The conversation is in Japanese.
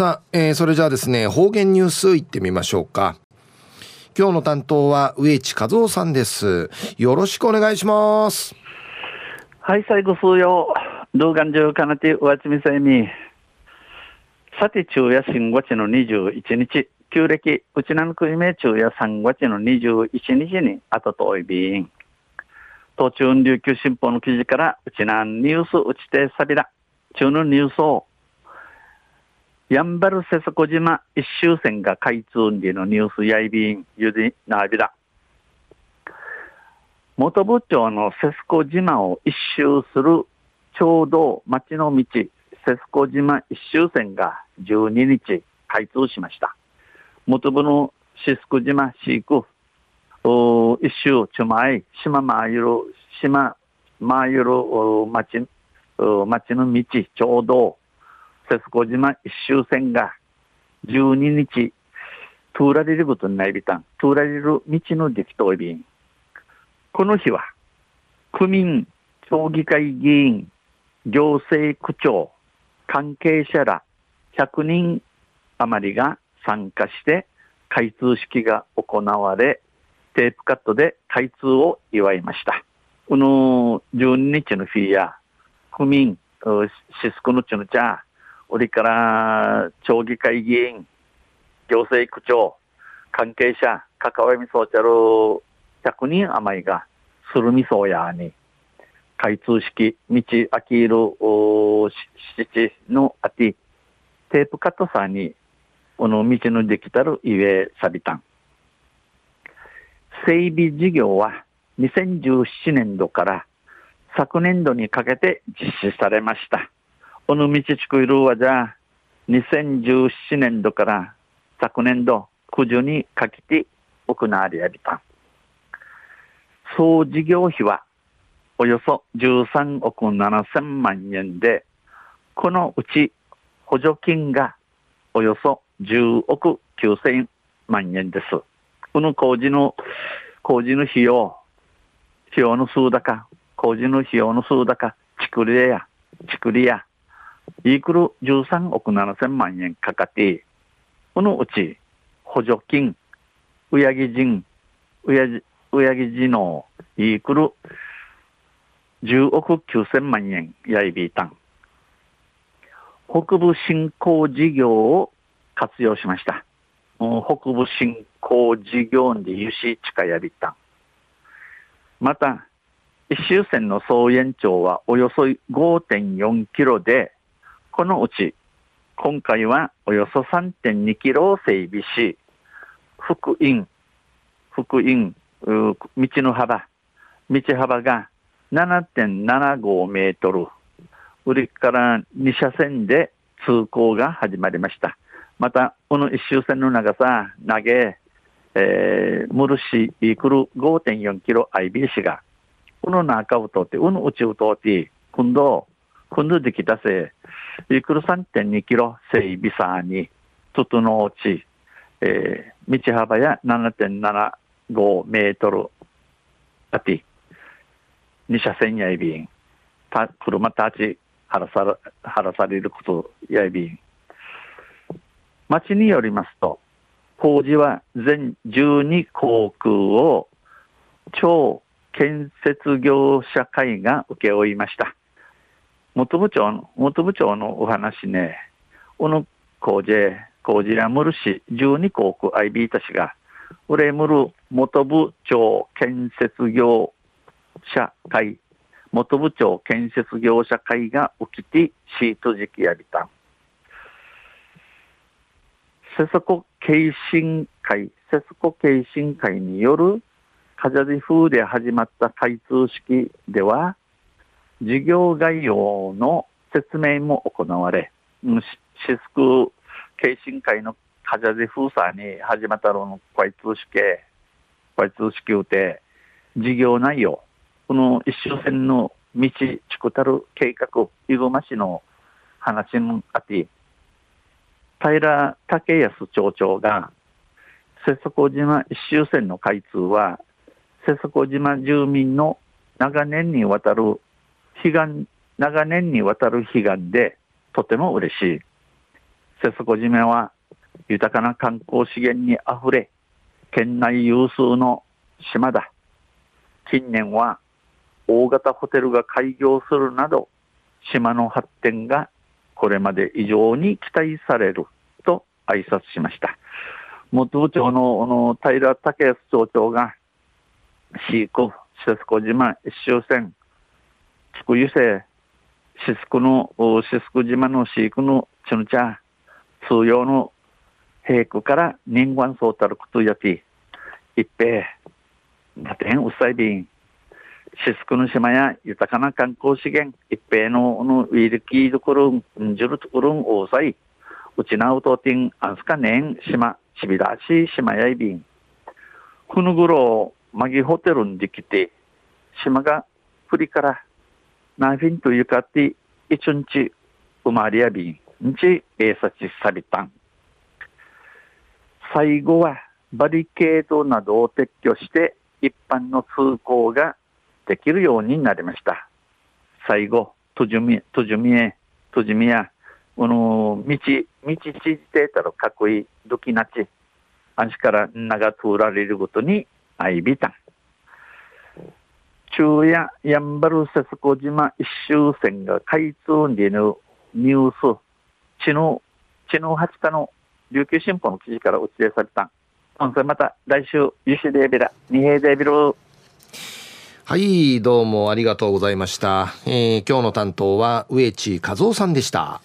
さあ、えー、それじゃあですね、方言ニュースいってみましょうか。今日の担当は植地和夫さんです。よろしくお願いします。はい、最後数曜。動画中かなて、うわちみさいみ。さて、昼夜新月の21日、旧暦、うちなんくいめ昼夜3月の21日に、あととおいびん。東中琉球新報の記事から、うちなんニュースうちてさびら。中のニュースをやんばるせそこ島一周線が開通んでのニュースやいびんゆでなびら。元部長のセスコ島を一周するちょうど町の道、セスコ島一周線が12日開通しました。元部のシスク島飼育、一周ちょまい、島まゆる、島まゆる町、町の道、ちょうど節子島一周線が12日、通られることになりびたん、通られる道の出来といびん。この日は、区民、町議会議員、行政区長、関係者ら100人余りが参加して開通式が行われ、テープカットで開通を祝いました。この12日の日や、区民、シスクのちのちゃ、それから町議会議員、行政区長、関係者、関わりみそうちゃる100人余りが、するみそうやに、開通式、道あきる七のあて、テープカットさんに、この道のできたるゆえさびたん。整備事業は2017年度から昨年度にかけて実施されました。この道地区いるはじゃあ、2017年度から昨年度、九十にかけて行われやりた。総事業費はおよそ13億7千万円で、このうち補助金がおよそ10億9千万円です。この工事の、工事の費用、費用の数高、工事の費用の数高、作りや、作りや、イークル13億7千万円かかって、このうち補助金、うやぎ人、うやじ、うやぎじのイークル10億9千万円やいびいたん。北部振興事業を活用しました。北部振興事業で輸し近やびたん。また、一周線の総延長はおよそ5.4キロで、このうち、今回はおよそ3.2キロを整備し、福音、福音、道の幅、道幅が7.75メートル、売りから2車線で通行が始まりました。また、この一周線の長さ、投げ、えー、ムルシイクル5.4キロ IB 市が、この中を通って、この内を通って、今度、今度できたせい、イクル3.2キロ整備さに、整うち、えー、道幅や7.75メートルあて、二車線やいびん、た車たち晴らさ晴らされることやいびん。町によりますと、工事は全12航空を超建設業者会が請け負いました。元部長の、元部長のお話ね、この工事、工事らむるし、12航空 IB たちが、うれむる元部長建設業者会、元部長建設業者会が起きてシート時期やりた。瀬底慶信会、瀬底慶信会によるカジャジ風で始まった開通式では、事業概要の説明も行われ、シスク慶信会のカジャジ封鎖に始まったの開通式、開通式をて、事業内容、この一周線の道、ちくたる計画、いぐま市の話もあって、平武康町長が、瀬底島一周線の開通は、瀬底島住民の長年にわたる悲願、長年にわたる悲願でとても嬉しい。瀬底島は豊かな観光資源にあふれ、県内有数の島だ。近年は大型ホテルが開業するなど、島の発展がこれまで以上に期待されると挨拶しました。元部長のの平武康町長が、飼育、瀬底島一周線、地区油性、シスクの、シスク島の飼育のチュヌチャ、通用の平区から人間そうたることやき、一平、打点うさいびん、シスクの島や豊かな観光資源、一平ののウィルキーどころん、んじるところんおうさい、うちなうとてん、あんすかねん、島、ちびらし島やいびん。ふぬぐろ、マギホテルにできて、島が振りから、ナフィンというかって、一日、生まれやびん、んち、えさちさびたん。最後は、バリケードなどを撤去して、一般の通行ができるようになりました。最後、とじみ、とじみえ、とじみや、この道、道ちってたらかっこいい、どきなち、あんしから長通られることにあいびたん。中夜やんばるせすこ島一周線が開通にぬニュース、ちの、ちの八日の琉球新報の記事から打ち出された。今回また来週、ゆしデービラ、二平デービル。はい、どうもありがとうございました。えー、今日の担当は植地和夫さんでした。